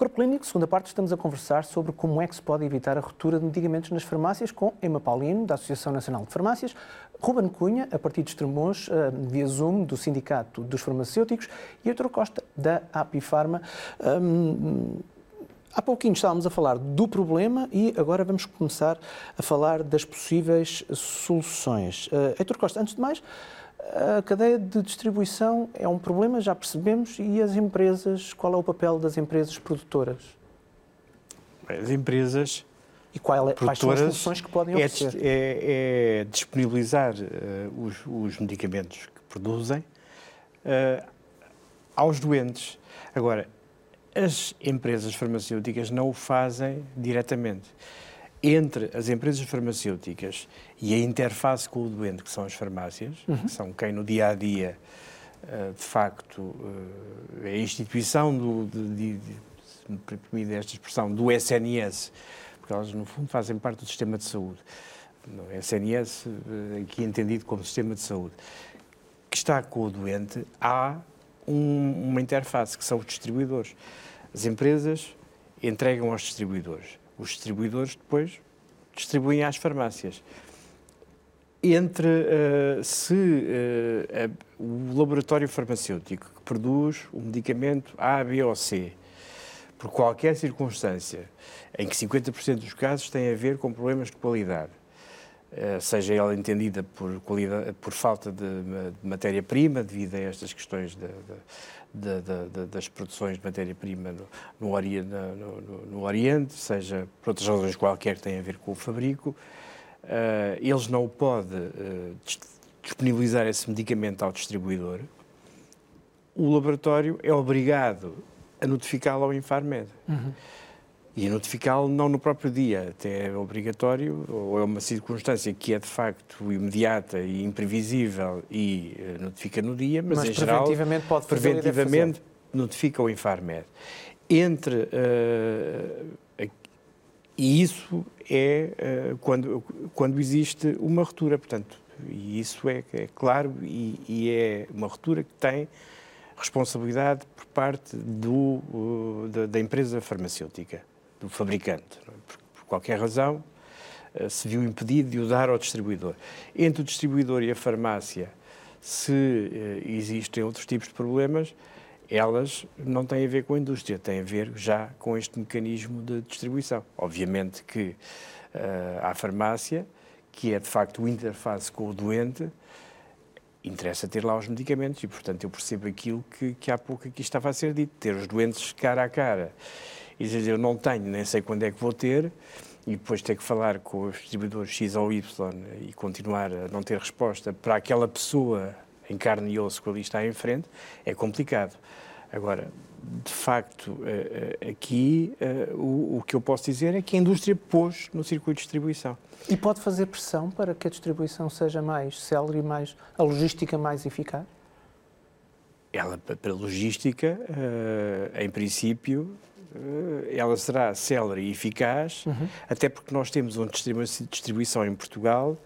Corpo Clínico, segunda parte, estamos a conversar sobre como é que se pode evitar a ruptura de medicamentos nas farmácias com Emma Paulino, da Associação Nacional de Farmácias, Ruben Cunha, a partir de Estremoz, eh, via Zoom, do Sindicato dos Farmacêuticos, e Heitor Costa, da Apifarma. Um, Há pouquinho estávamos a falar do problema e agora vamos começar a falar das possíveis soluções. Uh, Heitor Costa, antes de mais, a cadeia de distribuição é um problema, já percebemos, e as empresas, qual é o papel das empresas produtoras? As empresas e qual é, quais são as soluções que podem é oferecer? É, é, é disponibilizar uh, os, os, medicamentos que produzem uh, aos doentes. Agora, as empresas farmacêuticas não o fazem diretamente entre as empresas farmacêuticas e a interface com o doente, que são as farmácias, uhum. que são quem no dia a dia, eh, de facto, eh, é a instituição do, de, de, de, se me esta expressão, do SNS, porque elas, no fundo, fazem parte do sistema de saúde. No SNS, eh, aqui entendido como sistema de saúde, que está com o doente, há um, uma interface, que são os distribuidores. As empresas entregam aos distribuidores os distribuidores depois distribuem às farmácias. Entre uh, se uh, o laboratório farmacêutico que produz o medicamento A, B ou C, por qualquer circunstância, em que 50% dos casos têm a ver com problemas de qualidade, seja ela entendida por, por falta de, de matéria-prima, devido a estas questões de, de das produções de matéria-prima no, no, no, no, Oriente, seja por outras razões qualquer que tenham a ver com o fabrico. Uh, eles não podem uh, disponibilizar esse medicamento ao distribuidor. O laboratório é obrigado a notificá-lo ao Infarmed. Uhum e notificá-lo não no próprio dia, até é obrigatório, ou é uma circunstância que é de facto imediata e imprevisível e uh, notifica no dia, mas, mas em geral preventivamente pode fazer preventivamente notifica o Infarmed. Entre uh, e isso é uh, quando quando existe uma ruptura, portanto, e isso é, é claro e, e é uma ruptura que tem responsabilidade por parte do, da, da empresa farmacêutica do fabricante. É? Por, por, qualquer razão, uh, se viu impedido de o dar ao distribuidor. Entre o distribuidor e a farmácia, se uh, existem outros tipos de problemas, elas não têm a ver com a indústria, têm a ver já com este mecanismo de distribuição. Obviamente que uh, farmácia, que é de facto o interface com o doente, interessa ter lá os medicamentos e, portanto, eu percebo aquilo que, que há pouco aqui estava a ser dito, ter os doentes cara a cara e dizer eu não tenho, nem sei quando é que vou ter, e depois ter que falar com os distribuidores X ou Y e continuar a não ter resposta para aquela pessoa em carne e osso que ali está em frente, é complicado. Agora, de facto, eh, eh, aqui eh, o, que eu posso dizer é que a indústria pôs no circuito de distribuição. E pode fazer pressão para que a distribuição seja mais célere e mais, a logística mais eficaz? Ela, para a logística, em princípio, ela será célere e eficaz, uhum. até porque nós temos uma distribuição em Portugal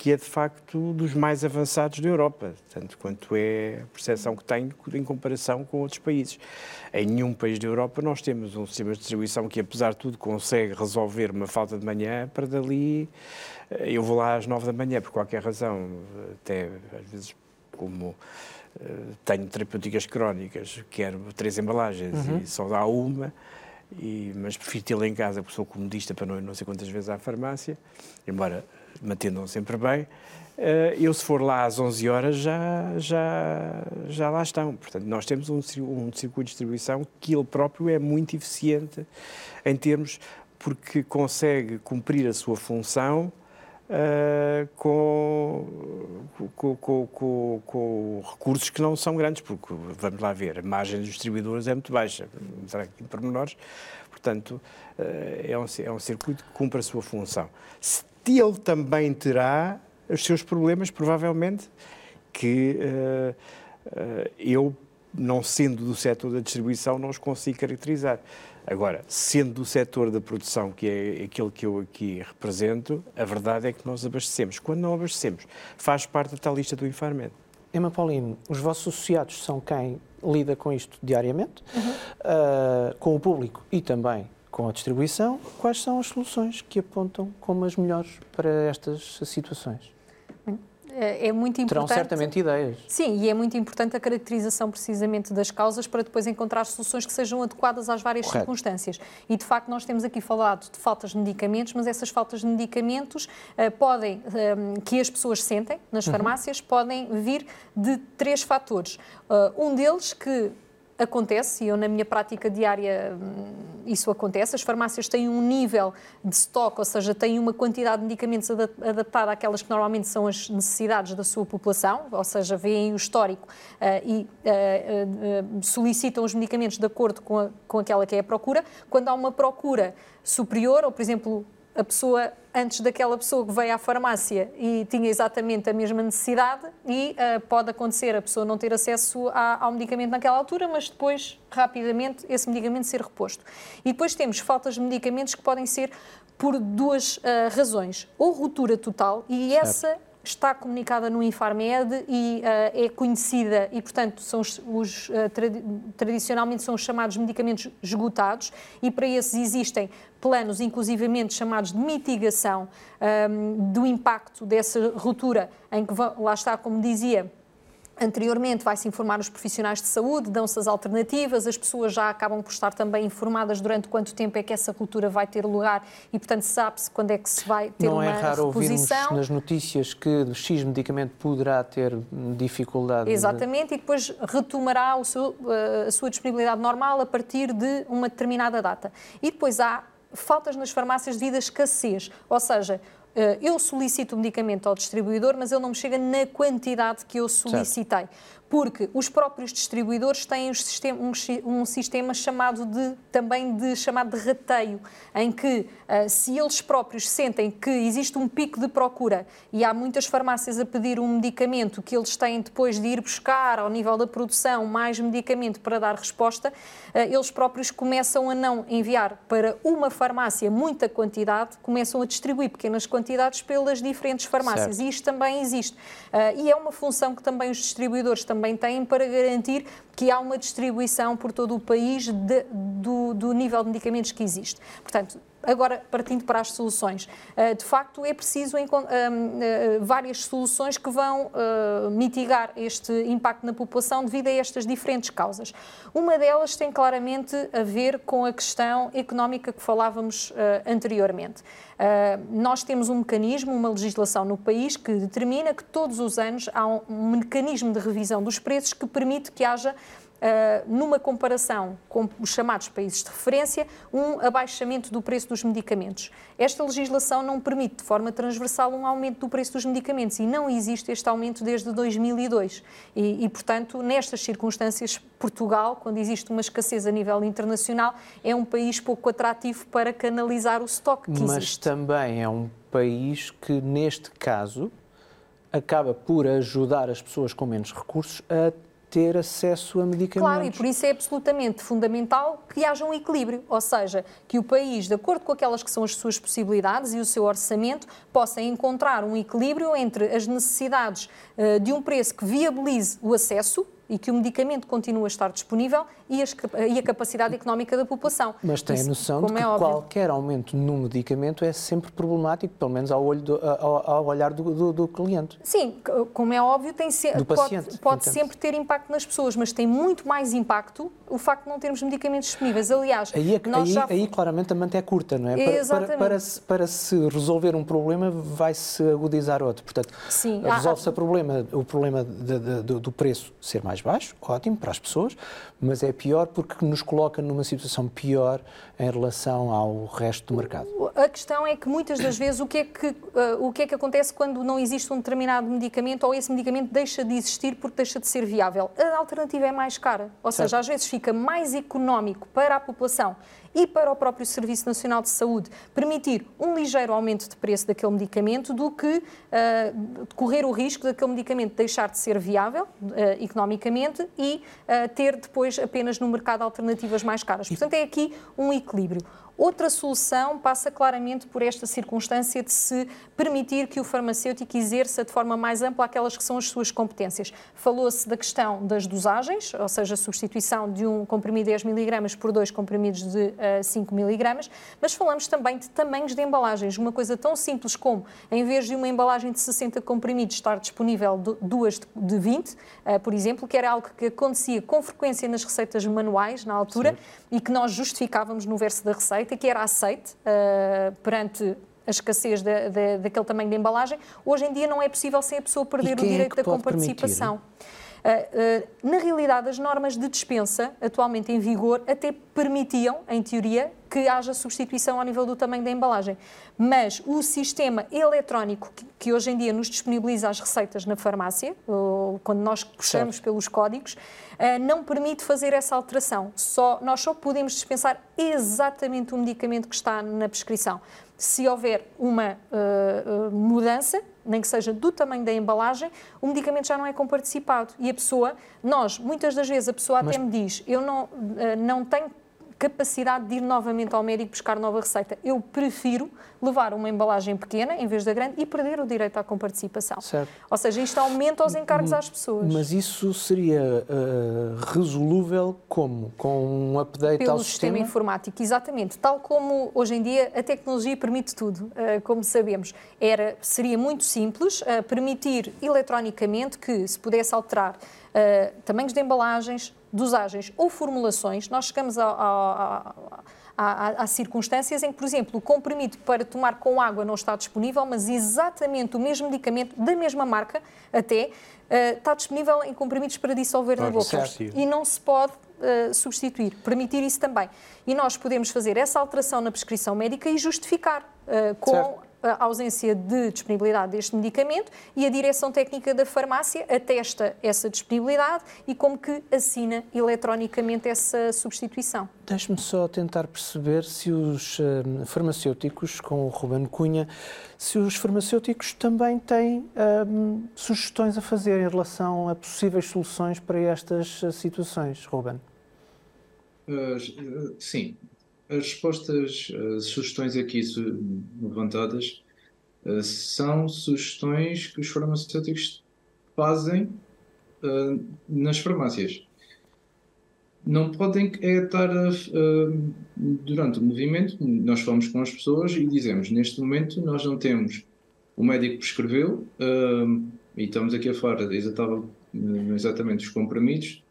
que é de facto dos mais avançados da Europa, tanto quanto é a percepção que tenho em comparação com outros países. Em nenhum país da Europa nós temos um sistema de distribuição que, apesar de tudo, consegue resolver uma falta de manhã para dali. Eh, eu vou lá às nove da manhã por qualquer razão, até às vezes como eh, tenho terapêuticas crónicas, quero três embalagens uhum. e só dá uma, e, mas prefiro tê-la em casa porque sou comodista para não ir não sei quantas vezes à farmácia, embora me atendam sempre bem. Eh, eu, se for lá às 11 horas, já, já, já lá estão. Portanto, nós temos um, um circuito de distribuição que ele próprio é muito eficiente em termos, porque consegue cumprir a sua função uh, com, com, com, com, recursos que não são grandes, porque, vamos lá ver, a margem dos distribuidores é muito baixa, entrar aqui em pormenores, portanto, uh, é, um, é um circuito que cumpre a sua função. Se ele também terá os seus problemas, provavelmente, que uh, eu, não sendo do setor da distribuição, não os consigo caracterizar. Agora, sendo do setor da produção, que é aquele que eu aqui represento, a verdade é que nós abastecemos. Quando não abastecemos, faz parte da tal lista do Infarmed. Emma Paulino, os vossos associados são quem lida com isto diariamente, uhum. uh, com o público e também com a distribuição. Quais são as soluções que apontam como as melhores para estas situações? É, é muito importante. Terão certamente ideias. Sim, e é muito importante a caracterização precisamente das causas para depois encontrar soluções que sejam adequadas às várias Correto. circunstâncias. E de facto, nós temos aqui falado de faltas de medicamentos, mas essas faltas de medicamentos uh, podem, uh, que as pessoas sentem nas uhum. farmácias, podem vir de três fatores. Uh, um deles que acontece, e eu na minha prática diária hum, isso acontece, as farmácias têm um nível de estoque, ou seja, têm uma quantidade de medicamentos adaptada àquelas que normalmente são as necessidades da sua população, ou seja, veem o histórico uh, e uh, uh, solicitam os medicamentos de acordo com, a, com aquela que é a procura. Quando há uma procura superior, ou por exemplo, a pessoa, antes daquela pessoa que veio à farmácia e tinha exatamente a mesma necessidade, e uh, pode acontecer a pessoa não ter acesso a, ao medicamento naquela altura, mas depois, rapidamente, esse medicamento ser reposto. E depois temos faltas de medicamentos que podem ser por duas uh, razões. Ou ruptura total, e certo. essa está comunicada no Infarmed e uh, é conhecida e, portanto, são os, os uh, tradicionalmente são os chamados medicamentos esgotados e para esses existem planos, inclusivamente chamados de mitigação um, ehm, do impacto dessa ruptura, em que, lá está, como dizia, Anteriormente vai-se informar os profissionais de saúde, dão-se as alternativas, as pessoas já acabam por estar também informadas durante quanto tempo é que essa cultura vai ter lugar e, portanto, sabe-se quando é que se vai ter Não uma é raro reposição. ouvirmos nas notícias que o X medicamento poderá ter dificuldade. Exatamente, de... e depois retomará seu, eh, a sua disponibilidade normal a partir de uma determinada data. E depois há faltas nas farmácias devido à escassez, ou seja, eu solicito o medicamento ao distribuidor, mas ele não me chega na quantidade que eu solicitei. Certo porque os próprios distribuidores têm um, sistema chamado de, também de, chamado de rateio, em que uh, se eles próprios sentem que existe um pico de procura e há muitas farmácias a pedir um medicamento que eles têm depois de ir buscar ao nível da produção mais medicamento para dar resposta, uh, eles próprios começam a não enviar para uma farmácia muita quantidade, começam a distribuir pequenas quantidades pelas diferentes farmácias. Certo. E isto também existe. Uh, e é uma função que também os distribuidores também também têm para garantir que há uma distribuição por todo o país de, do, do nível de medicamentos que existe. Portanto, Agora, partindo para as soluções, eh, de facto é preciso eh, eh, várias soluções que vão mitigar este impacto na população devido a estas diferentes causas. Uma delas tem claramente a ver com a questão económica que falávamos anteriormente. Nós temos um mecanismo, uma legislação no país que determina que todos os anos há um mecanismo de revisão dos preços que permite que haja numa comparação com os chamados países de referência, um abaixamento do preço dos medicamentos. Esta legislação não permite de forma transversal um aumento do preço dos medicamentos e não existe este aumento desde 2002. E, e portanto, nestas circunstâncias, Portugal, quando existe uma escassez a nível internacional, é um país pouco atrativo para canalizar o estoque que Mas existe. Mas também é um país que, neste caso, acaba por ajudar as pessoas com menos recursos a ter acesso a medicamentos. Claro, e por isso é absolutamente fundamental que haja um equilíbrio, ou seja, que o país, de acordo com aquelas que são as suas possibilidades e o seu orçamento, possa encontrar um equilíbrio entre as necessidades uh, de um preço que viabilize o acesso e que o medicamento continue a estar disponível e, as, e a capacidade económica da população. Mas tem Isso, a noção de que é qualquer aumento no medicamento é sempre problemático, pelo menos ao, olho do, ao, ao olhar do, do, do, cliente. Sim, como é óbvio, tem se, do pode, paciente, pode sempre ter impacto nas pessoas, mas tem muito mais impacto o facto de não termos medicamentos disponíveis. Aliás, aí, é aí, já... aí claramente a manta é curta, não é? Para, para, para, se, para se resolver um problema, vai-se agudizar outro. Portanto, resolve-se há... problema, o problema de, de, do preço ser mais baixo, ótimo para as pessoas, mas é pior porque nos coloca numa situação pior em relação ao resto do mercado. A questão é que muitas das vezes o que é que, uh, o que, é que acontece quando não existe um determinado medicamento ou esse medicamento deixa de existir porque deixa de ser viável? A alternativa é mais cara, ou certo. seja, às vezes fica mais económico para a população e para o próprio Serviço Nacional de Saúde permitir um ligeiro aumento de preço daquele medicamento do que uh, correr o risco daquele medicamento deixar de ser viável uh, economicamente e uh, ter depois apenas no mercado alternativas mais caras. Portanto, é aqui um equilíbrio. Outra solução passa claramente por esta circunstância de se permitir que o farmacêutico exerça de forma mais ampla aquelas que são as suas competências. Falou-se da questão das dosagens, ou seja, a substituição de um comprimido de 10 mg por dois comprimidos de uh, 5 mg, mas falamos também de tamanhos de embalagens. Uma coisa tão simples como, em vez de uma embalagem de 60 comprimidos estar disponível duas de 20, uh, eh, por exemplo, que era algo que acontecia com frequência nas receitas manuais na altura Sim. e que nós justificávamos no verso da receita, que era aceite uh, perante a escassez de, daquele tamanho de embalagem, hoje em dia não é possível sem a pessoa perder o é direito é da comparticipação. Uh, uh, na realidade, as normas de dispensa atualmente em vigor até permitiam, em teoria, que haja substituição ao nível do tamanho da embalagem. Mas o sistema eletrónico que, que hoje em dia nos disponibiliza as receitas na farmácia, ou, quando nós puxamos certo. pelos códigos, uh, não permite fazer essa alteração. Só, nós só podemos dispensar exatamente o medicamento que está na prescrição. Se houver uma mudança, nem que seja do tamanho da embalagem, o medicamento já não é comparticipado. E a pessoa, nós, muitas das vezes, a pessoa Mas... até me diz, eu não, eh, não tenho capacidade de ir novamente ao médico buscar nova receita. Eu prefiro levar uma embalagem pequena em vez da grande e perder o direito à comparticipação. Certo. Ou seja, isto aumenta os encargos às pessoas. Mas isso seria uh, resolúvel como? Com um update Pelo ao sistema? sistema informático, exatamente. Tal como hoje em dia a tecnologia permite tudo, uh, como sabemos. Era, seria muito simples uh, permitir eletronicamente que se pudesse alterar tamanhos de embalagens, dosagens ou formulações, nós chegamos a, a, a, a, circunstâncias em que, por exemplo, o comprimido para tomar com água não está disponível, mas exatamente o mesmo medicamento, da mesma marca até, uh, está disponível em comprimidos para dissolver na boca. Certo. E não se pode uh, substituir, permitir isso também. E nós podemos fazer essa alteração na prescrição médica e justificar uh, com certo a ausência de disponibilidade deste medicamento e a direção técnica da farmácia atesta essa disponibilidade e como que assina eletronicamente essa substituição. Deixe-me só tentar perceber se os uh, farmacêuticos, com o Ruben Cunha, se os farmacêuticos também têm uh, sugestões a fazer em relação a possíveis soluções para estas uh, situações, Ruben. sim, as respostas, as sugestões aqui levantadas uh, são sugestões que os farmacêuticos fazem uh, nas farmácias. Não podem é estar durante o movimento, nós falamos com as pessoas e dizemos, neste momento nós não temos, o médico prescreveu, e estamos aqui a falar exatamente os comprimidos,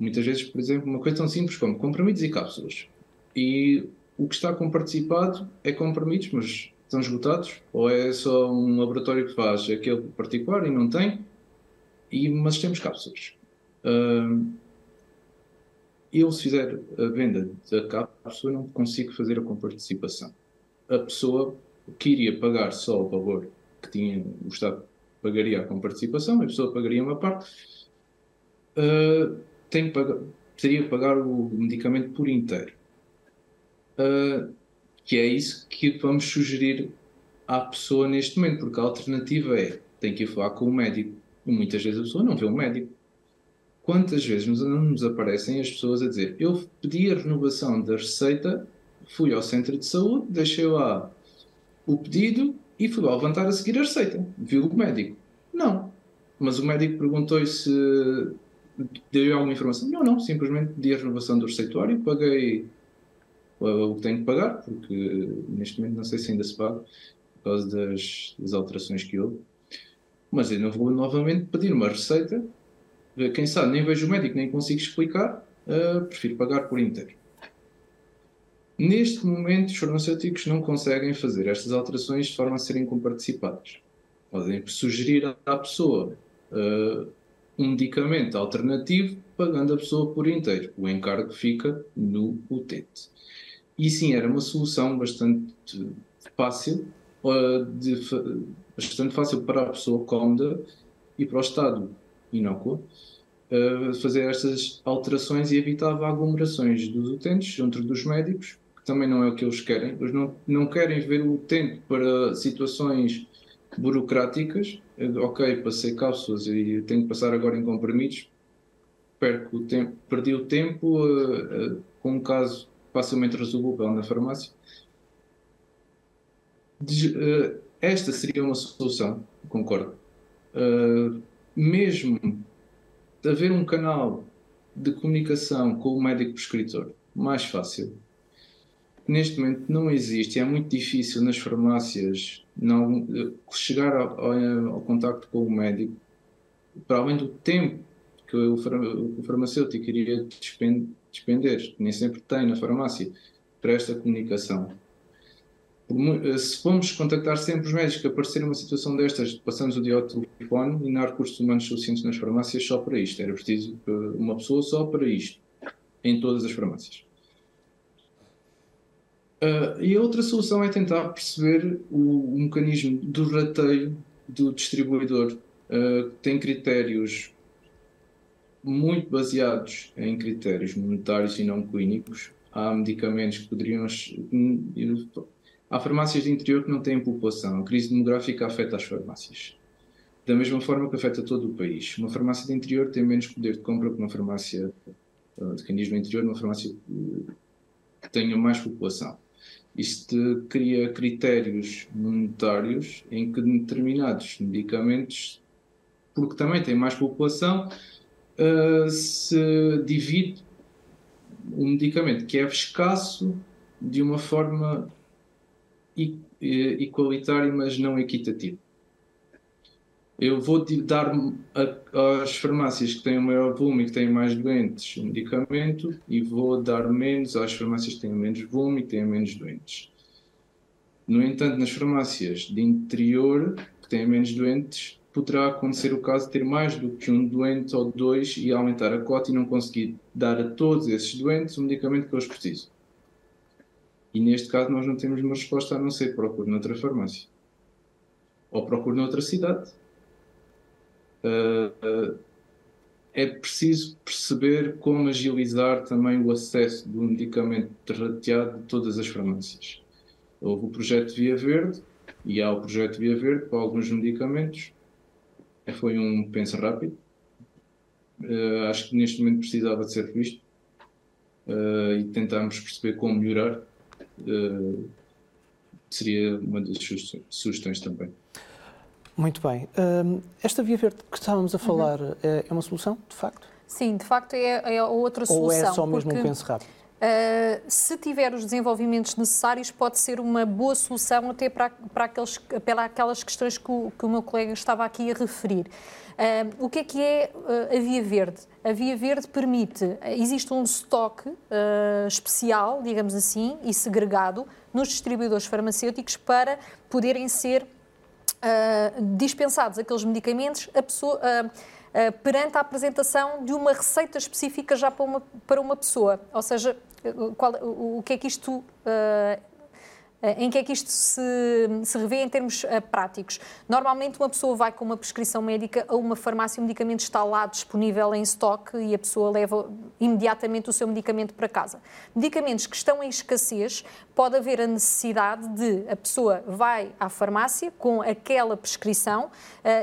muitas vezes, por exemplo, uma coisa tão simples como comprimidos e cápsulas e o que está com participado é comprimidos, mas estão esgotados, ou é só um laboratório que faz aquele particular e não tem, e, mas temos cápsulas. Uh, eu, se fizer a venda da cápsula, não consigo fazer a comparticipação. A pessoa que iria pagar só o valor que tinha, o Estado pagaria a comparticipação, a pessoa pagaria uma parte, uh, tem que pagar, teria pagar o medicamento por inteiro uh, que é isso que vamos sugerir à pessoa neste momento, porque a alternativa é tem que ir falar com o médico. E muitas vezes a pessoa não vê um médico. Quantas vezes nos, não nos aparecem as pessoas a dizer eu pedi a renovação da receita, fui ao centro de saúde, deixei lá o pedido e fui lá levantar a seguir a receita. Viu o médico? Não. Mas o médico perguntou se deu alguma informação. Não, não. Simplesmente pedi a renovação do receituário, paguei o que tenho que pagar, porque neste momento não sei se ainda se paga por causa das, das alterações que houve. Mas eu não vou novamente pedir uma receita. Quem sabe, nem vejo o médico, nem consigo explicar, uh, prefiro pagar por inteiro. Neste momento, os farmacêuticos não conseguem fazer estas alterações de forma a serem comparticipadas. Podem sugerir à pessoa uh, um medicamento alternativo, pagando a pessoa por inteiro. O encargo fica no utente. E sim, era uma solução bastante fácil, de, bastante fácil para a pessoa cómoda e para o Estado inócuo fazer estas alterações e evitava aglomerações dos utentes junto dos médicos, que também não é o que eles querem. Eles não, não querem ver o utente para situações burocráticas. Ok, passei cápsulas e tenho que passar agora em comprimidos. Perco o tempo, perdi o tempo uh, uh, com um caso facilmente resolvível na farmácia. Uh, esta seria uma solução, concordo. Uh, mesmo haver um canal de comunicação com o médico prescritor mais fácil, neste momento não existe, é muito difícil nas farmácias não, chegar ao, ao, contacto com o médico, para além do tempo que o farmacêutico iria despender, nem sempre tem na farmácia, para esta comunicação. Se formos contactar sempre os médicos que aparecerem uma situação destas, passamos o dia ao telefone e não há recursos humanos suficientes nas farmácias só para isto. Era preciso uma pessoa só para isto, em todas as farmácias. Uh, e a outra solução é tentar perceber o, o mecanismo do rateio do distribuidor. Uh, tem critérios muito baseados em critérios monetários e não clínicos. Há medicamentos que poderiam. Há farmácias de interior que não têm população. A crise demográfica afeta as farmácias. Da mesma forma que afeta todo o país. Uma farmácia de interior tem menos poder de compra que uma farmácia, ah, de no interior, uma farmácia que tenha mais população. Isto cria critérios monetários em que determinados medicamentos, porque também têm mais população, uh, se divide um medicamento que é escasso de uma forma igualitária, mas não equitativa eu vou dar às farmácias que têm um maior volume e que têm mais doentes o medicamento e vou dar menos às farmácias que têm menos volume e que têm menos doentes. No entanto, nas farmácias de interior que têm menos doentes, poderá acontecer o caso de ter mais do que um doente ou dois e aumentar a cota e não conseguir dar a todos esses doentes o medicamento que eles precisam. E neste caso nós não temos uma resposta a não ser procure noutra farmácia. Ou procure noutra cidade uh, é preciso perceber como agilizar também o acesso do medicamento rateado de todas as farmácias. Houve o projeto Via Verde e há o projeto Via Verde para alguns medicamentos. Foi um penso rápido. Uh, acho que neste momento precisava de ser visto uh, e tentarmos perceber como melhorar. Uh, seria uma das sugestões também. Muito bem. esta via verde que estávamos a falar uhum. é uma solução, de facto? Sim, de facto é, é outra solução. Ou é só mesmo porque, um penso rápido? Uh, se tiver os desenvolvimentos necessários, pode ser uma boa solução até para, para, aqueles, para aquelas questões que o, que o meu colega estava aqui a referir. Uh, o que é que é uh, a Via Verde? A Via Verde permite, existe um estoque especial, digamos assim, e segregado nos distribuidores farmacêuticos para poderem ser dispensados aqueles medicamentos a pessoa, perante a apresentação de uma receita específica já para uma, para uma pessoa. Ou seja, qual, o, o que é que isto eh, em que é que isto se, se revê em termos uh, práticos? Normalmente, uma pessoa vai com uma prescrição médica a uma farmácia, o medicamento está lá disponível em estoque e a pessoa leva imediatamente o seu medicamento para casa. Medicamentos que estão em escassez, pode haver a necessidade de a pessoa vai à farmácia com aquela prescrição uh,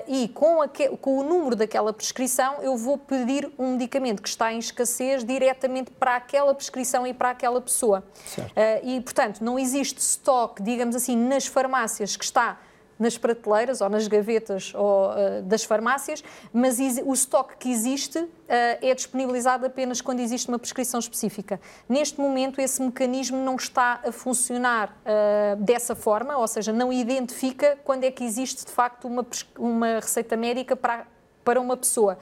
e com, com o número daquela prescrição eu vou pedir um medicamento que está em escassez diretamente para aquela prescrição e para aquela pessoa. Uh, e, portanto, não existe estoque, digamos assim, nas farmácias que está nas prateleiras ou nas gavetas ou, uh, das farmácias, mas o estoque que existe uh, é disponibilizado apenas quando existe uma prescrição específica. Neste momento, esse mecanismo não está a funcionar uh, dessa forma, ou seja, não identifica quando é que existe de facto uma, uma receita médica para, para uma pessoa.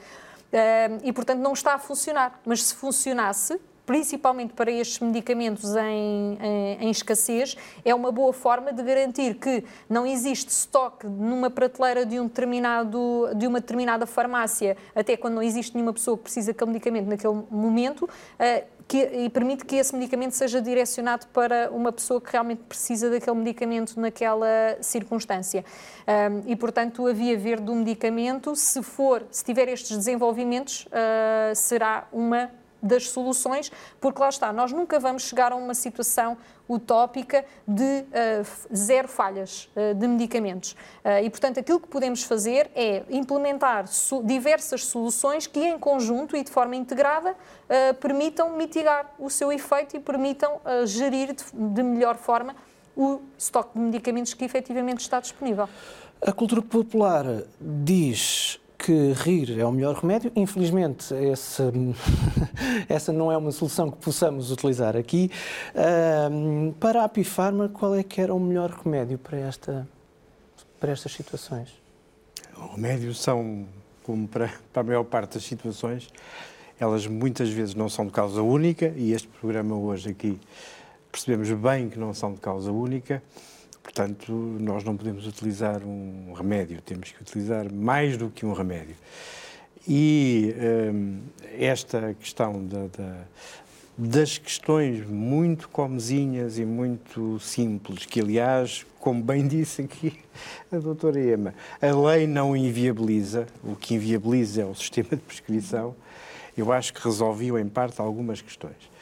e, portanto, não está a funcionar. Mas se funcionasse, principalmente para estes medicamentos em, em, em, escassez, é uma boa forma de garantir que não existe estoque numa prateleira de, um determinado, de uma determinada farmácia, até quando não existe nenhuma pessoa que precisa daquele medicamento naquele momento, uh, que, e permite que esse medicamento seja direcionado para uma pessoa que realmente precisa daquele medicamento naquela circunstância. Um, e, portanto, a via verde do medicamento, se for, se tiver estes desenvolvimentos, uh, será uma das soluções, porque lá está, nós nunca vamos chegar a uma situação utópica de uh, zero falhas uh, de medicamentos. Uh, e, portanto, aquilo que podemos fazer é implementar so diversas soluções que, em conjunto e de forma integrada, permitam mitigar o seu efeito e permitam gerir de, de melhor forma o estoque de medicamentos que efetivamente está disponível. A cultura popular diz que rir é o melhor remédio. Infelizmente, esse, essa não é uma solução que possamos utilizar aqui. Para a Apifarma, qual é que era o melhor remédio para, esta, para estas situações? Os remédios são, como para, para a maior parte das situações, elas muitas vezes não são de causa única e este programa hoje aqui percebemos bem que não são de causa única. Portanto, nós não podemos utilizar um remédio, temos que utilizar mais do que um remédio. E um, esta questão da, da, das questões muito comezinhas e muito simples, que aliás, como bem disse aqui a doutora Ema, a lei não inviabiliza, o que inviabiliza é o sistema de prescrição, eu acho que resolviu em parte algumas questões.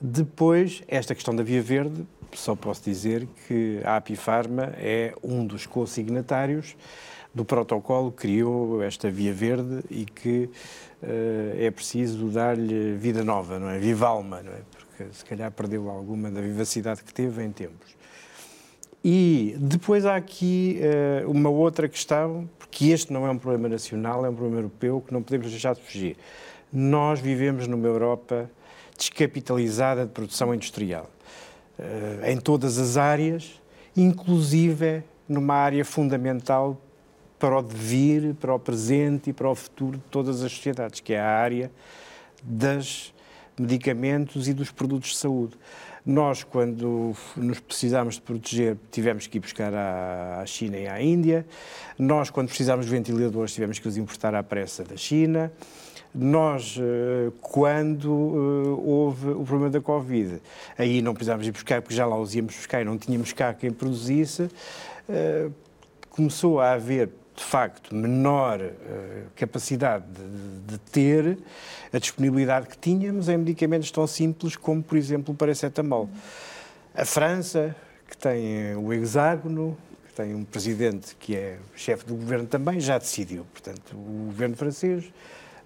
Depois, esta questão da Via Verde, só posso dizer que a Apifarma é um dos co-signatários do protocolo que criou esta Via Verde e que uh, é preciso dar-lhe vida nova, não é? Viva alma, não é? Porque se calhar perdeu alguma da vivacidade que teve em tempos. E depois há aqui uh, uma outra questão, porque este não é um problema nacional, é um problema europeu que não podemos deixar de fugir. Nós vivemos numa Europa descapitalizada de produção industrial. Eh, em todas as áreas, inclusive numa área fundamental para o devir, para o presente e para o futuro de todas as sociedades, que é a área dos medicamentos e dos produtos de saúde. Nós, quando nos precisámos de proteger, tivemos que ir buscar à China e à Índia. Nós, quando precisámos de ventiladores, tivemos que os importar à pressa da China. Nós, eh, quando eh, houve o problema da Covid, aí não precisávamos ir buscar, porque já lá os íamos buscar e não tínhamos cá quem produzisse, eh, começou a haver de facto, menor capacidade de, de, ter a disponibilidade que tínhamos em medicamentos tão simples como, por exemplo, o paracetamol. A França, que tem o hexágono, que tem um presidente que é chefe do governo também, já decidiu. Portanto, o governo francês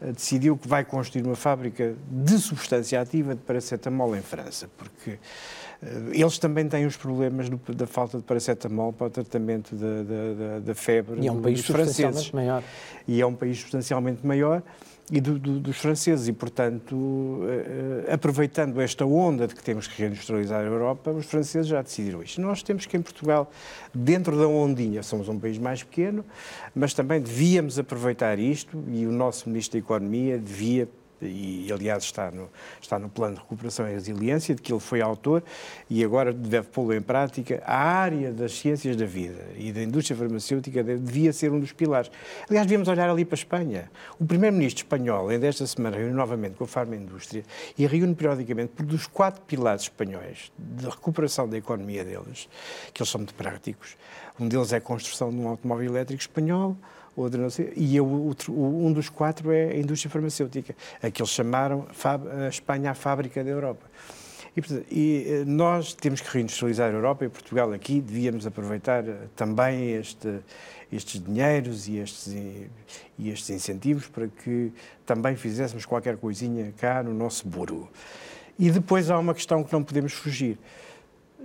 decidiu que vai construir uma fábrica de substância ativa de paracetamol em França, porque uh, eles também têm os problemas do, da falta de paracetamol para o tratamento da, da, da febre e é um país substancialmente maior. E é um país substancialmente maior e do, do, dos franceses. E, portanto, uh, aproveitando esta onda de que temos que reindustrializar a Europa, os franceses já decidiram isto. Nós temos que, em Portugal, dentro da ondinha, somos um país mais pequeno, mas também devíamos aproveitar isto e o nosso Ministro da Economia devia e aliás está no, está no plano de recuperação e resiliência, de que ele foi autor e agora deve pô-lo em prática. A área das ciências da vida e da indústria farmacêutica devia ser um dos pilares. Aliás, devíamos olhar ali para a Espanha. O primeiro-ministro espanhol, ainda esta semana, reúne novamente com a farma-indústria e reúne periodicamente por dos quatro pilares espanhóis de recuperação da economia deles, que eles são muito práticos. Um deles é a construção de um automóvel elétrico espanhol, e outro, um dos quatro é a indústria farmacêutica, a que eles chamaram a Espanha a fábrica da Europa. E, portanto, e, eh, nós temos que reindustrializar a Europa e Portugal aqui devíamos aproveitar eh, também este, estes dinheiros e estes, e estes incentivos para que também fizéssemos qualquer coisinha cá no nosso buru. E depois há uma questão que não podemos fugir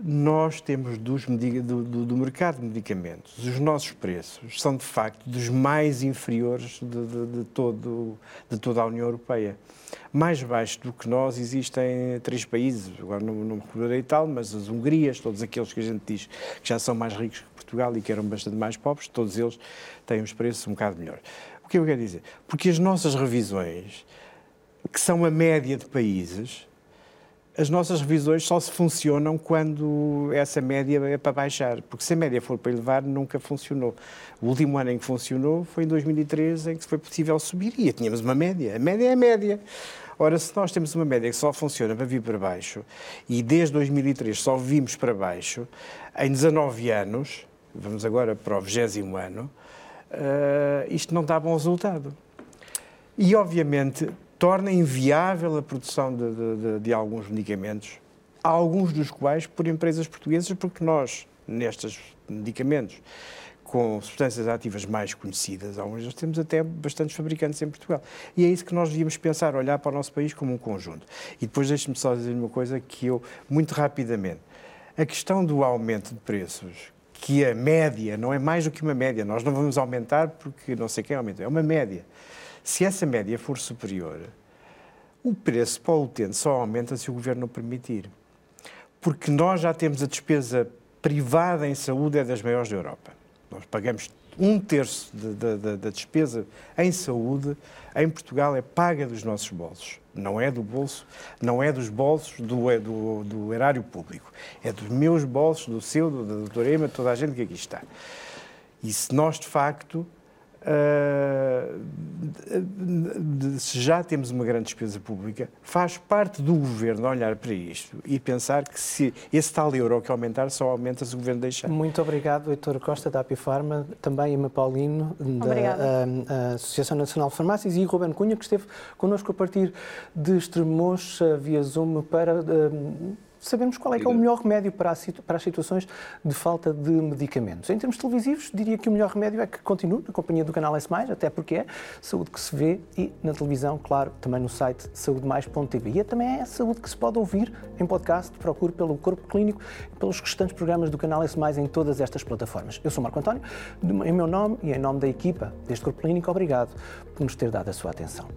nós temos dos, do, do, do, mercado de medicamentos, os nossos preços são de facto dos mais inferiores de, de, de, todo, de toda a União Europeia. Mais baixo do que nós existem três países, agora não, não me recordarei tal, mas as Hungrias, todos aqueles que a gente diz que já são mais ricos que Portugal e que eram bastante mais pobres, todos eles têm os preços um bocado melhores. O que eu quero dizer? Porque as nossas revisões, que são a média de países, as nossas revisões só se funcionam quando essa média é para baixar, porque se a média for para elevar, nunca funcionou. O último ano em que funcionou foi em 2013, em que foi possível subir e tínhamos uma média. A média é a média. Ora, se nós temos uma média que só funciona para vir para baixo e desde 2003 só vimos para baixo, em 19 anos, vamos agora para o 20 ano, uh, isto não dá bom resultado. E, obviamente, torna inviável a produção de, de, de, alguns medicamentos, alguns dos quais por empresas portuguesas, porque nós, nestes medicamentos com substâncias ativas mais conhecidas, alguns nós temos até bastantes fabricantes em Portugal. E é isso que nós devíamos pensar, olhar para o nosso país como um conjunto. E depois deixe-me só dizer uma coisa que eu, muito rapidamente, a questão do aumento de preços, que a média não é mais do que uma média, nós não vamos aumentar porque não sei quem aumenta, é uma média. Se essa média for superior, o preço para o utente só aumenta se o governo permitir. Porque nós já temos a despesa privada em saúde é das maiores da Europa. Nós pagamos um terço da despesa em saúde em Portugal é paga dos nossos bolsos. Não é do bolso, não é dos bolsos do, é do, do erário público. É dos meus bolsos, do seu, do, da doutora Ema, toda a gente que aqui está. E se nós, de facto, se já temos uma grande despesa pública, faz parte do governo olhar para isto e pensar que se esse tal euro que aumentar, só aumenta se o governo deixar. Muito obrigado, Heitor Costa, da Apifarma, também Emma Paulino, da uh, Associação Nacional de Farmácias, e Ruben Cunha, que esteve connosco a partir de Estremoz, via Zoom, para. Sabemos qual é que é o melhor remédio para, para as situações de falta de medicamentos. Em termos televisivos, diria que o melhor remédio é que continue na companhia do canal S+, até porque é saúde que se vê e na televisão, claro, também no site saudemais.tv. E é também é a saúde que se pode ouvir em podcast, procure pelo Corpo Clínico e pelos restantes programas do canal S+, em todas estas plataformas. Eu sou Marco António, em meu nome e em nome da equipa deste Corpo Clínico, obrigado por nos ter dado a sua atenção.